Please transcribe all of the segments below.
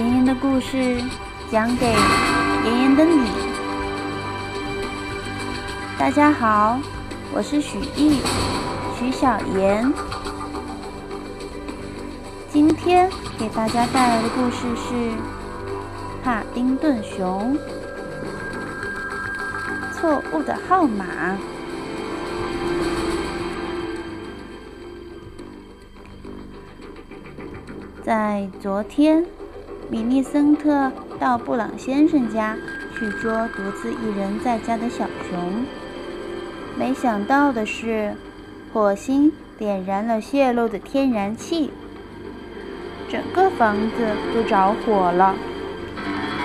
妍妍的故事讲给妍妍的你。大家好，我是许艺，许小妍。今天给大家带来的故事是《帕丁顿熊》。错误的号码。在昨天，米利森特到布朗先生家去捉独自一人在家的小熊。没想到的是，火星点燃了泄漏的天然气，整个房子都着火了。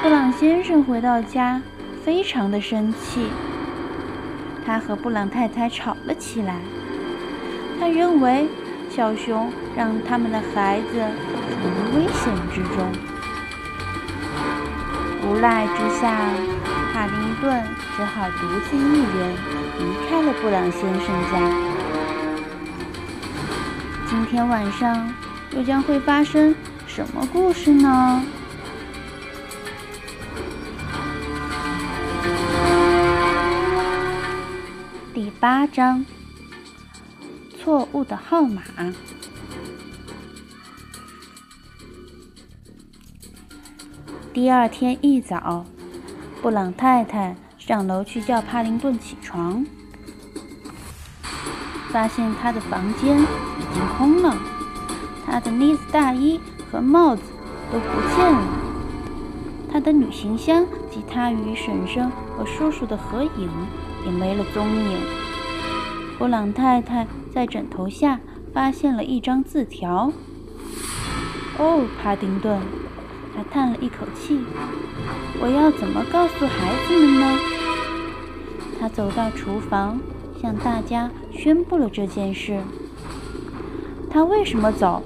布朗先生回到家，非常的生气。他和布朗太太吵了起来。他认为小熊让他们的孩子处于危险之中。无奈之下，帕丁顿只好独自一人离开了布朗先生家。今天晚上又将会发生什么故事呢？第八章：错误的号码。第二天一早，布朗太太上楼去叫帕丁顿起床，发现他的房间已经空了，他的呢子大衣和帽子都不见了，他的旅行箱及他与婶婶和叔叔的合影。也没了踪影。布朗太太在枕头下发现了一张字条。哦，帕丁顿，他叹了一口气。我要怎么告诉孩子们呢？他走到厨房，向大家宣布了这件事。他为什么走？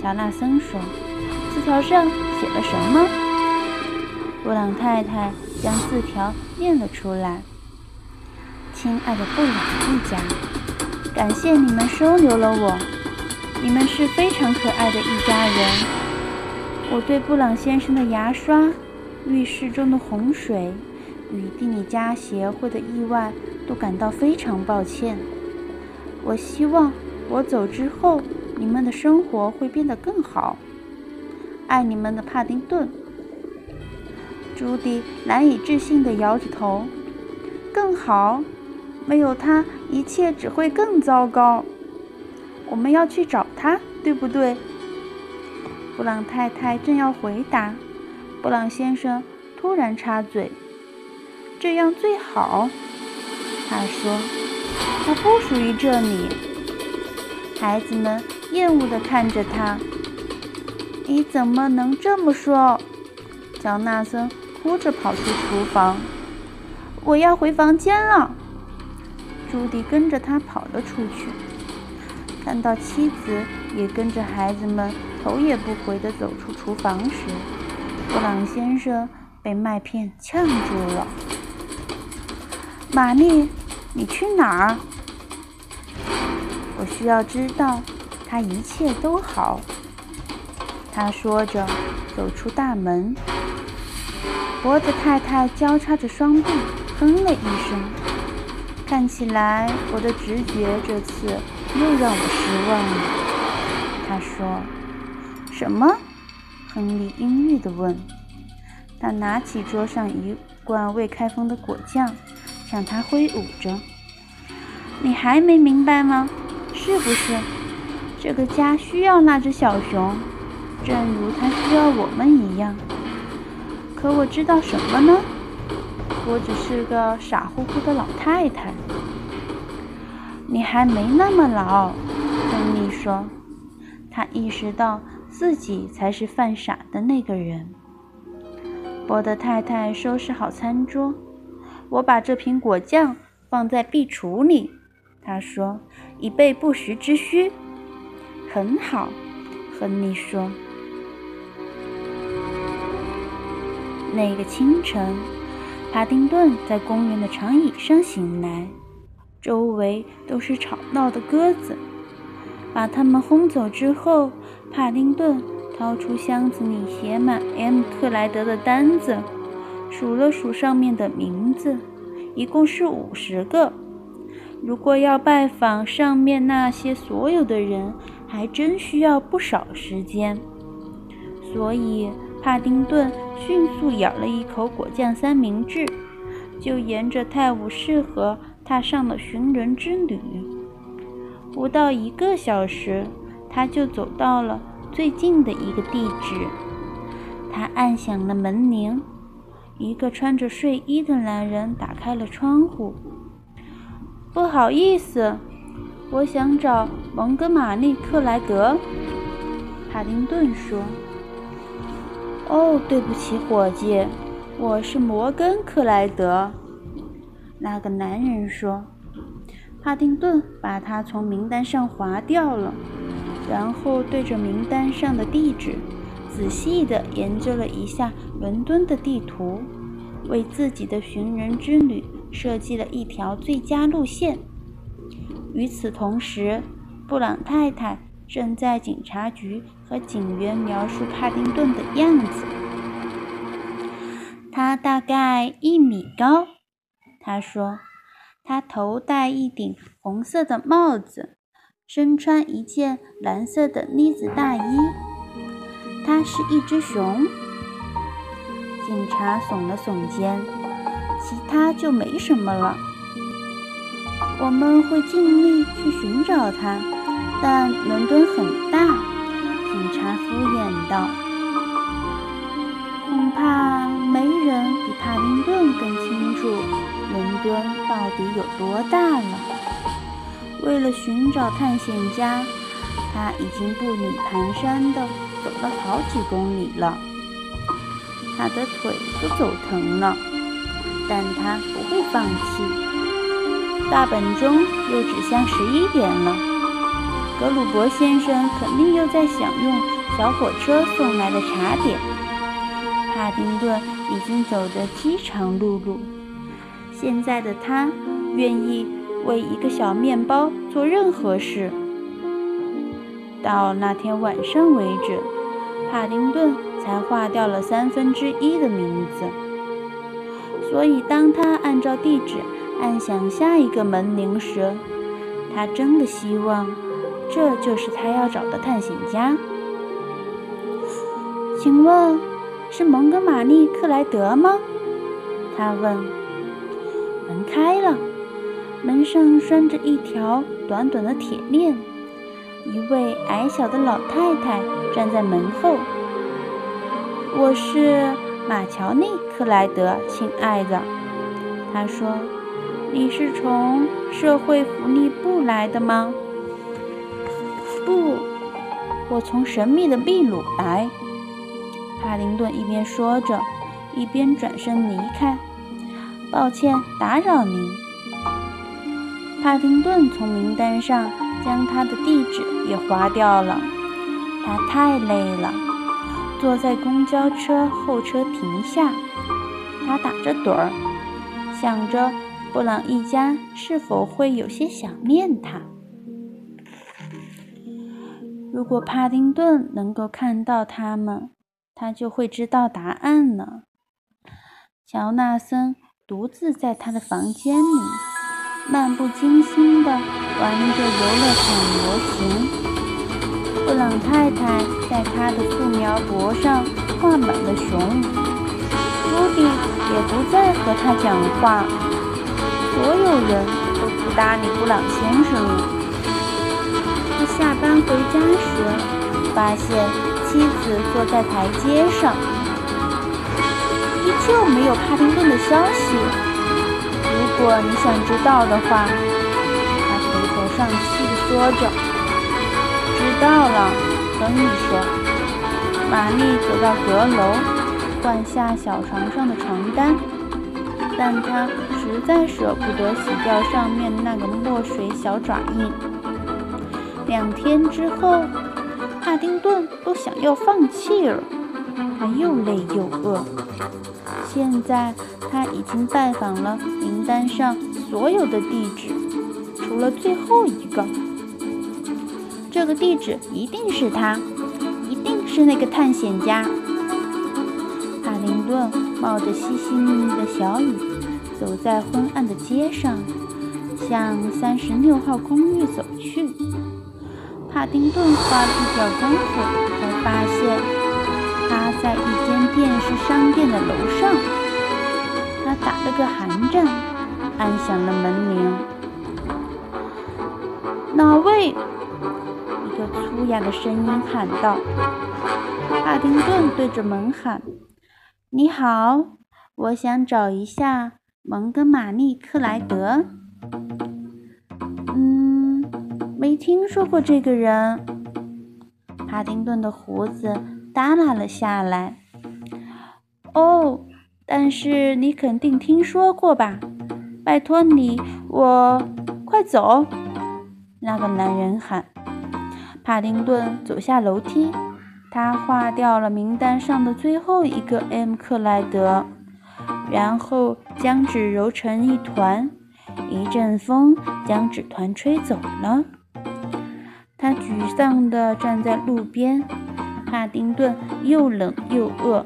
乔纳森说。字条上写了什么？布朗太太将字条念了出来。亲爱的布朗一家，感谢你们收留了我，你们是非常可爱的一家人。我对布朗先生的牙刷、浴室中的洪水与蒂尼加协会的意外都感到非常抱歉。我希望我走之后，你们的生活会变得更好。爱你们的帕丁顿。朱迪难以置信地摇着头。更好。没有他，一切只会更糟糕。我们要去找他，对不对？布朗太太正要回答，布朗先生突然插嘴：“这样最好。”他说：“他不属于这里。”孩子们厌恶地看着他。“你怎么能这么说？”乔纳森哭着跑出厨房：“我要回房间了。”朱迪跟着他跑了出去，看到妻子也跟着孩子们头也不回地走出厨房时，布朗先生被麦片呛住了。玛丽，你去哪儿？我需要知道他一切都好。他说着，走出大门。脖子太太交叉着双臂，哼了一声。看起来我的直觉这次又让我失望了。他说：“什么？”亨利阴郁地问。他拿起桌上一罐未开封的果酱，向他挥舞着。“你还没明白吗？是不是？这个家需要那只小熊，正如它需要我们一样。可我知道什么呢？”我只是个傻乎乎的老太太。你还没那么老，亨利说。他意识到自己才是犯傻的那个人。波德太太收拾好餐桌，我把这瓶果酱放在壁橱里，他说，以备不时之需。很好，亨利说。那个清晨。帕丁顿在公园的长椅上醒来，周围都是吵闹的鸽子。把它们轰走之后，帕丁顿掏出箱子里写满 M 克莱德的单子，数了数上面的名字，一共是五十个。如果要拜访上面那些所有的人，还真需要不少时间。所以，帕丁顿迅速咬了一口果酱三明治，就沿着泰晤士河踏上了寻人之旅。不到一个小时，他就走到了。最近的一个地址，他按响了门铃。一个穿着睡衣的男人打开了窗户。不好意思，我想找蒙哥马利·克莱德。帕丁顿说：“哦，对不起，伙计，我是摩根·克莱德。”那个男人说。帕丁顿把他从名单上划掉了。然后对着名单上的地址，仔细地研究了一下伦敦的地图，为自己的寻人之旅设计了一条最佳路线。与此同时，布朗太太正在警察局和警员描述帕丁顿的样子。他大概一米高，他说，他头戴一顶红色的帽子。身穿一件蓝色的呢子大衣，它是一只熊。警察耸了耸肩，其他就没什么了。我们会尽力去寻找它，但伦敦很大。警察敷衍道：“恐怕没人比帕丁顿更清楚伦敦到底有多大了。”为了寻找探险家，他已经步履蹒跚地走了好几公里了。他的腿都走疼了，但他不会放弃。大本钟又指向十一点了，格鲁伯先生肯定又在享用小火车送来的茶点。帕丁顿已经走得饥肠辘辘，现在的他愿意。为一个小面包做任何事。到那天晚上为止，帕丁顿才划掉了三分之一的名字。所以，当他按照地址按响下一个门铃时，他真的希望这就是他要找的探险家。请问，是蒙哥马利·克莱德吗？他问。门开了。门上拴着一条短短的铁链，一位矮小的老太太站在门后。我是马乔内克莱德，亲爱的，他说：“你是从社会福利部来的吗？”“不，我从神秘的秘鲁来。”帕林顿一边说着，一边转身离开。“抱歉，打扰您。”帕丁顿从名单上将他的地址也划掉了。他太累了，坐在公交车候车亭下，他打着盹儿，想着布朗一家是否会有些想念他。如果帕丁顿能够看到他们，他就会知道答案了。乔纳森独自在他的房间里。漫不经心地玩着游乐场模型，布朗太太在他的素描簿上画满了熊，朱迪也不再和他讲话，所有人都不搭理布朗先生了。他下班回家时，发现妻子坐在台阶上，依旧没有帕丁顿的消息。如果你想知道的话，他垂头丧气地说着。知道了，亨利说。玛丽走到阁楼，换下小床上的床单，但她实在舍不得洗掉上面那个墨水小爪印。两天之后，帕丁顿都想要放弃了，他又累又饿。现在他已经拜访了。单上所有的地址，除了最后一个。这个地址一定是他，一定是那个探险家。帕丁顿冒着淅淅沥沥的小雨，走在昏暗的街上，向三十六号公寓走去。帕丁顿花了一点功夫，才发现他在一间电视商店的楼上。他打了个寒战，按响了门铃。哪位？一个粗哑的声音喊道。帕丁顿对着门喊：“你好，我想找一下蒙哥马利克莱德。”嗯，没听说过这个人。帕丁顿的胡子耷拉了下来。哦，但是你肯定听说过吧？拜托你，我快走！那个男人喊。帕丁顿走下楼梯，他划掉了名单上的最后一个 M 克莱德，然后将纸揉成一团。一阵风将纸团吹走了。他沮丧地站在路边。帕丁顿又冷又饿，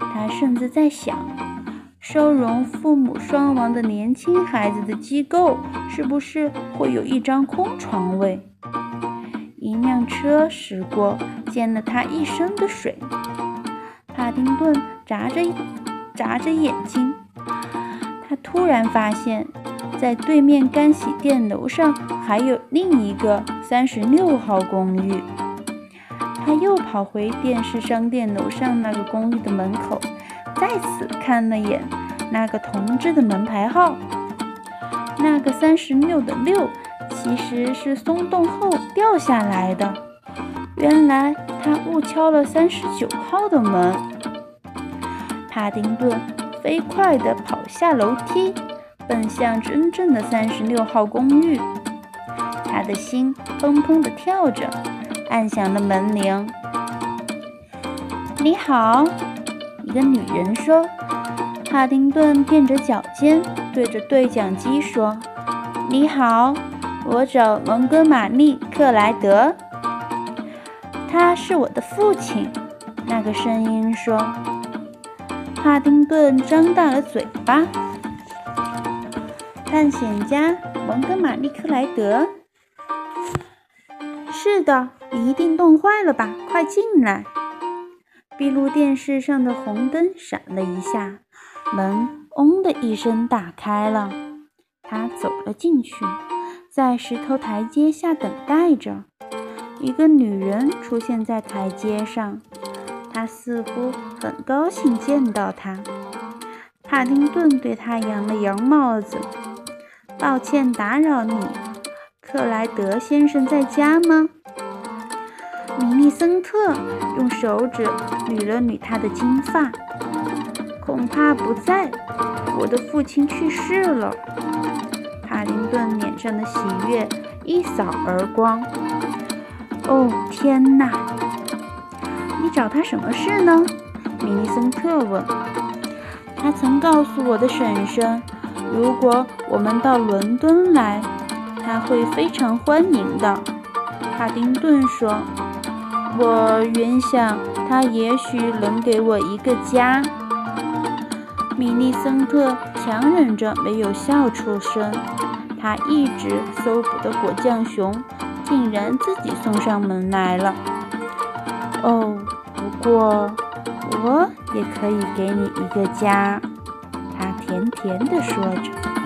他甚至在想：收容父母双亡的年轻孩子的机构是不是会有一张空床位？一辆车驶过，溅了他一身的水。帕丁顿眨着眨着眼睛，他突然发现，在对面干洗店楼上还有另一个三十六号公寓。他又跑回电视商店楼上那个公寓的门口，再次看了眼那个同志的门牌号，那个三十六的六。其实是松动后掉下来的。原来他误敲了三十九号的门。帕丁顿飞快地跑下楼梯，奔向真正的三十六号公寓。他的心砰砰地跳着，按响了门铃。“你好。”一个女人说。帕丁顿踮着脚尖，对着对讲机说：“你好。”我找蒙哥马利克莱德，他是我的父亲。那个声音说。帕丁顿张大了嘴巴。探险家蒙哥马利克莱德。是的，一定冻坏了吧？快进来！闭路电视上的红灯闪了一下，门“嗡”的一声打开了。他走了进去。在石头台阶下等待着，一个女人出现在台阶上，她似乎很高兴见到他。帕丁顿对她扬了扬帽子：“抱歉打扰你，克莱德先生在家吗？”米利森特用手指捋了捋他的金发：“恐怕不在，我的父亲去世了。”帕丁顿脸上的喜悦一扫而光。哦，天哪！你找他什么事呢？米利森特问。他曾告诉我的婶婶，如果我们到伦敦来，他会非常欢迎的。帕丁顿说。我原想他也许能给我一个家。米利森特强忍着没有笑出声。他一直搜捕的果酱熊，竟然自己送上门来了。哦，不过我也可以给你一个家。他甜甜地说着。